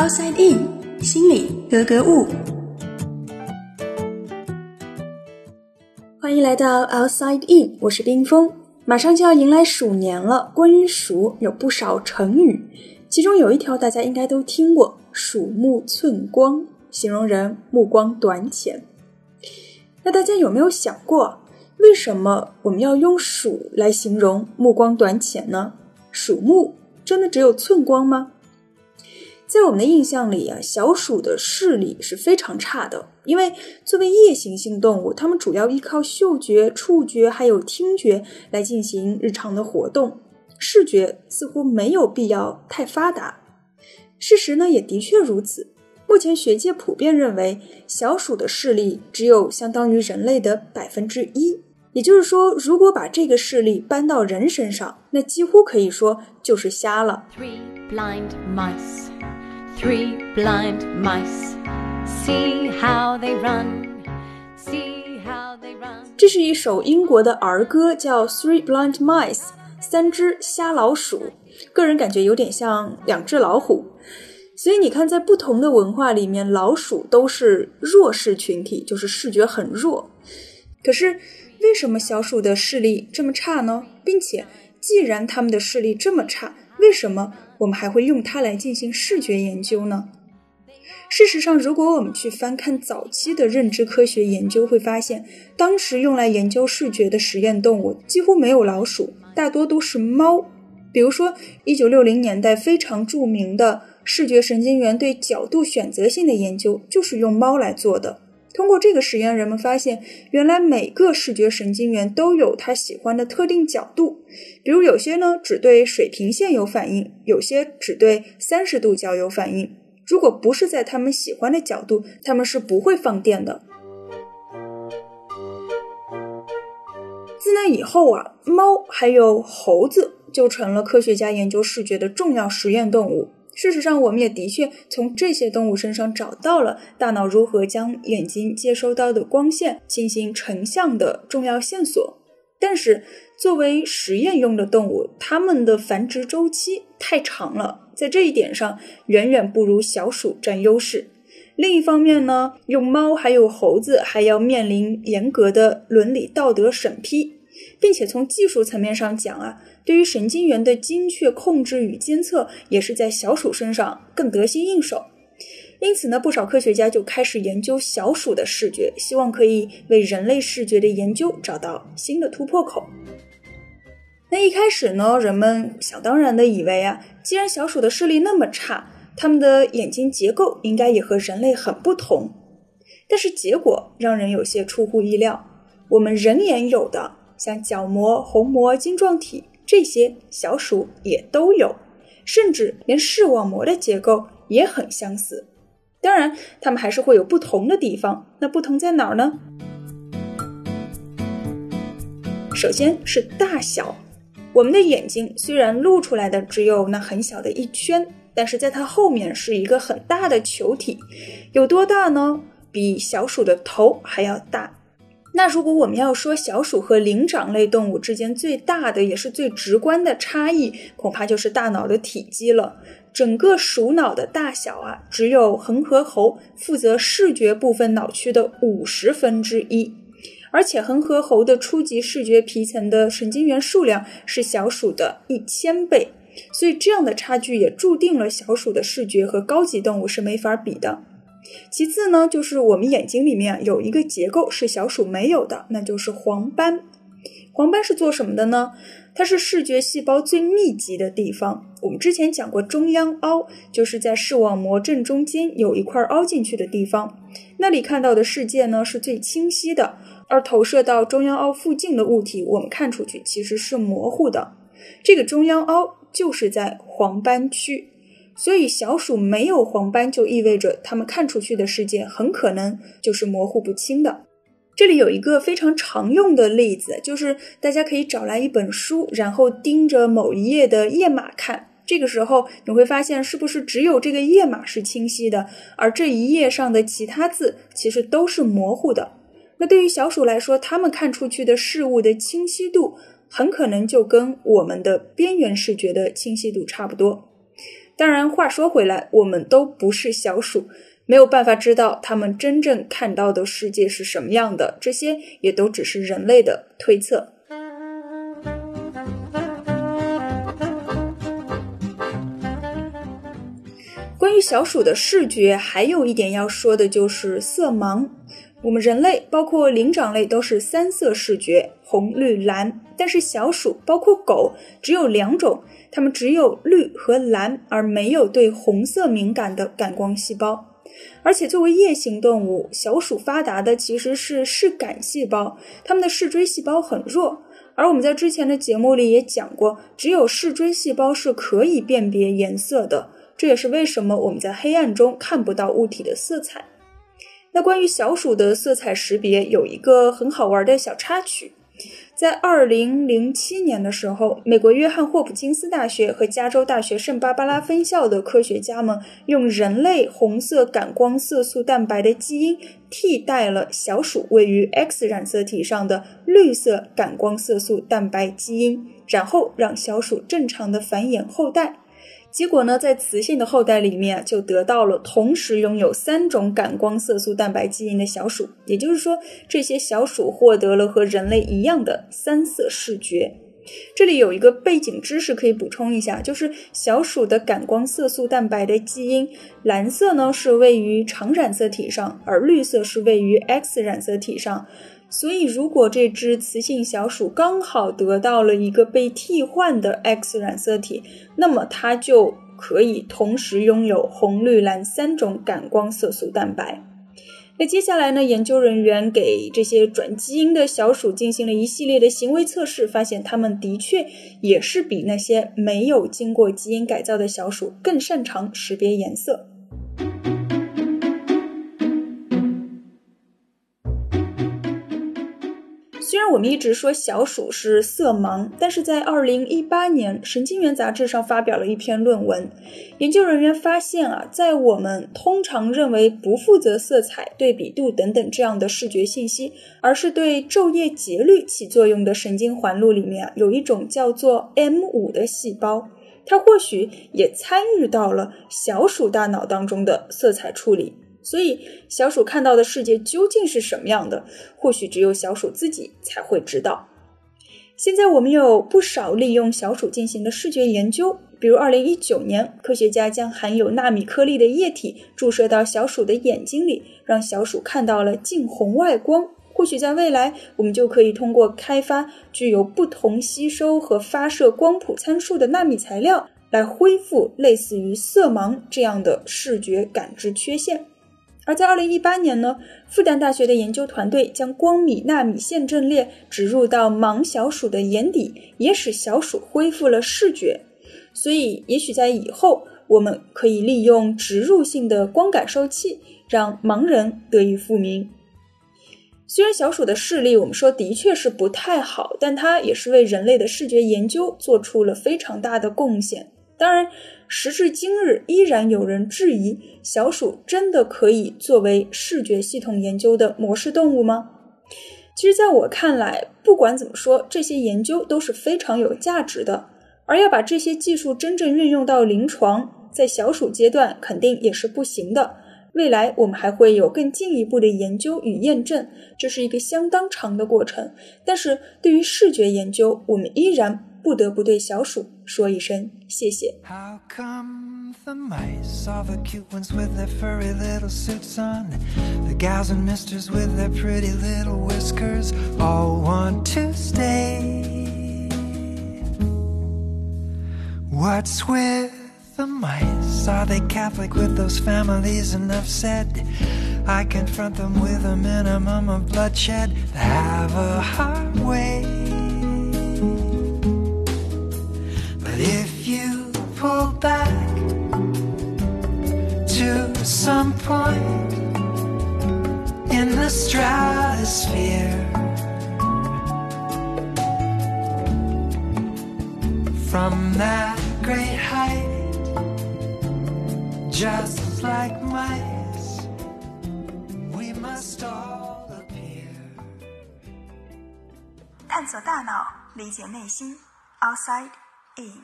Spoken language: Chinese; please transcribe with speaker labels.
Speaker 1: Outside In，心里格格物。欢迎来到 Outside In，我是冰峰。马上就要迎来鼠年了，关于鼠有不少成语，其中有一条大家应该都听过“鼠目寸光”，形容人目光短浅。那大家有没有想过，为什么我们要用鼠来形容目光短浅呢？鼠目真的只有寸光吗？在我们的印象里啊，小鼠的视力是非常差的，因为作为夜行性动物，它们主要依靠嗅觉、触觉还有听觉来进行日常的活动，视觉似乎没有必要太发达。事实呢，也的确如此。目前学界普遍认为，小鼠的视力只有相当于人类的百分之一，也就是说，如果把这个视力搬到人身上，那几乎可以说就是瞎了。
Speaker 2: Three blind mice. Three blind mice. See how they run. See how they run.
Speaker 1: 这是一首英国的儿歌，叫《Three Blind Mice》，三只瞎老鼠。个人感觉有点像两只老虎。所以你看，在不同的文化里面，老鼠都是弱势群体，就是视觉很弱。可是，为什么小鼠的视力这么差呢？并且，既然它们的视力这么差，为什么我们还会用它来进行视觉研究呢？事实上，如果我们去翻看早期的认知科学研究，会发现当时用来研究视觉的实验动物几乎没有老鼠，大多都是猫。比如说，一九六零年代非常著名的视觉神经元对角度选择性的研究，就是用猫来做的。通过这个实验，人们发现，原来每个视觉神经元都有它喜欢的特定角度，比如有些呢只对水平线有反应，有些只对三十度角有反应。如果不是在他们喜欢的角度，他们是不会放电的。自那以后啊，猫还有猴子就成了科学家研究视觉的重要实验动物。事实上，我们也的确从这些动物身上找到了大脑如何将眼睛接收到的光线进行成像的重要线索。但是，作为实验用的动物，它们的繁殖周期太长了，在这一点上远远不如小鼠占优势。另一方面呢，用猫还有猴子还要面临严格的伦理道德审批，并且从技术层面上讲啊。对于神经元的精确控制与监测，也是在小鼠身上更得心应手。因此呢，不少科学家就开始研究小鼠的视觉，希望可以为人类视觉的研究找到新的突破口。那一开始呢，人们想当然的以为啊，既然小鼠的视力那么差，它们的眼睛结构应该也和人类很不同。但是结果让人有些出乎意料，我们人眼有的，像角膜、虹膜、晶状体。这些小鼠也都有，甚至连视网膜的结构也很相似。当然，它们还是会有不同的地方。那不同在哪儿呢？首先是大小。我们的眼睛虽然露出来的只有那很小的一圈，但是在它后面是一个很大的球体。有多大呢？比小鼠的头还要大。那如果我们要说小鼠和灵长类动物之间最大的也是最直观的差异，恐怕就是大脑的体积了。整个鼠脑的大小啊，只有恒河猴负责视觉部分脑区的五十分之一，而且恒河猴的初级视觉皮层的神经元数量是小鼠的一千倍，所以这样的差距也注定了小鼠的视觉和高级动物是没法比的。其次呢，就是我们眼睛里面有一个结构是小鼠没有的，那就是黄斑。黄斑是做什么的呢？它是视觉细胞最密集的地方。我们之前讲过，中央凹就是在视网膜正中间有一块凹进去的地方，那里看到的世界呢是最清晰的，而投射到中央凹附近的物体，我们看出去其实是模糊的。这个中央凹就是在黄斑区。所以，小鼠没有黄斑，就意味着它们看出去的世界很可能就是模糊不清的。这里有一个非常常用的例子，就是大家可以找来一本书，然后盯着某一页的页码看。这个时候，你会发现，是不是只有这个页码是清晰的，而这一页上的其他字其实都是模糊的？那对于小鼠来说，它们看出去的事物的清晰度，很可能就跟我们的边缘视觉的清晰度差不多。当然，话说回来，我们都不是小鼠，没有办法知道它们真正看到的世界是什么样的，这些也都只是人类的推测。关于小鼠的视觉，还有一点要说的就是色盲。我们人类，包括灵长类，都是三色视觉，红、绿、蓝。但是小鼠，包括狗，只有两种，它们只有绿和蓝，而没有对红色敏感的感光细胞。而且作为夜行动物，小鼠发达的其实是视感细胞，它们的视锥细胞很弱。而我们在之前的节目里也讲过，只有视锥细胞是可以辨别颜色的。这也是为什么我们在黑暗中看不到物体的色彩。那关于小鼠的色彩识别，有一个很好玩的小插曲。在二零零七年的时候，美国约翰霍普金斯大学和加州大学圣芭芭拉分校的科学家们用人类红色感光色素蛋白的基因替代了小鼠位于 X 染色体上的绿色感光色素蛋白基因，然后让小鼠正常的繁衍后代。结果呢，在雌性的后代里面就得到了同时拥有三种感光色素蛋白基因的小鼠，也就是说，这些小鼠获得了和人类一样的三色视觉。这里有一个背景知识可以补充一下，就是小鼠的感光色素蛋白的基因，蓝色呢是位于常染色体上，而绿色是位于 X 染色体上。所以，如果这只雌性小鼠刚好得到了一个被替换的 X 染色体，那么它就可以同时拥有红、绿、蓝三种感光色素蛋白。那接下来呢？研究人员给这些转基因的小鼠进行了一系列的行为测试，发现它们的确也是比那些没有经过基因改造的小鼠更擅长识别颜色。我们一直说小鼠是色盲，但是在二零一八年，《神经元》杂志上发表了一篇论文。研究人员发现啊，在我们通常认为不负责色彩、对比度等等这样的视觉信息，而是对昼夜节律起作用的神经环路里面啊，有一种叫做 M 五的细胞，它或许也参与到了小鼠大脑当中的色彩处理。所以，小鼠看到的世界究竟是什么样的？或许只有小鼠自己才会知道。现在我们有不少利用小鼠进行的视觉研究，比如2019年，科学家将含有纳米颗粒的液体注射到小鼠的眼睛里，让小鼠看到了近红外光。或许在未来，我们就可以通过开发具有不同吸收和发射光谱参数的纳米材料，来恢复类似于色盲这样的视觉感知缺陷。而在二零一八年呢，复旦大学的研究团队将光米纳米线阵列植入到盲小鼠的眼底，也使小鼠恢复了视觉。所以，也许在以后，我们可以利用植入性的光感受器，让盲人得以复明。虽然小鼠的视力我们说的确是不太好，但它也是为人类的视觉研究做出了非常大的贡献。当然。时至今日，依然有人质疑小鼠真的可以作为视觉系统研究的模式动物吗？其实，在我看来，不管怎么说，这些研究都是非常有价值的。而要把这些技术真正运用到临床，在小鼠阶段肯定也是不行的。未来我们还会有更进一步的研究与验证，这是一个相当长的过程。但是对于视觉研究，我们依然。不得不对小鼠说一声谢谢。How come the mice, all the cute ones with their furry little suits on, the gals and misters with their pretty little whiskers, all want to stay? What's with the mice? Are they Catholic with those families? Enough said. I confront them with a minimum of bloodshed. They have a hard way. some point in the stratosphere from that great height, just like mice, we must all appear. 探索大脑，理解内心。Outside in。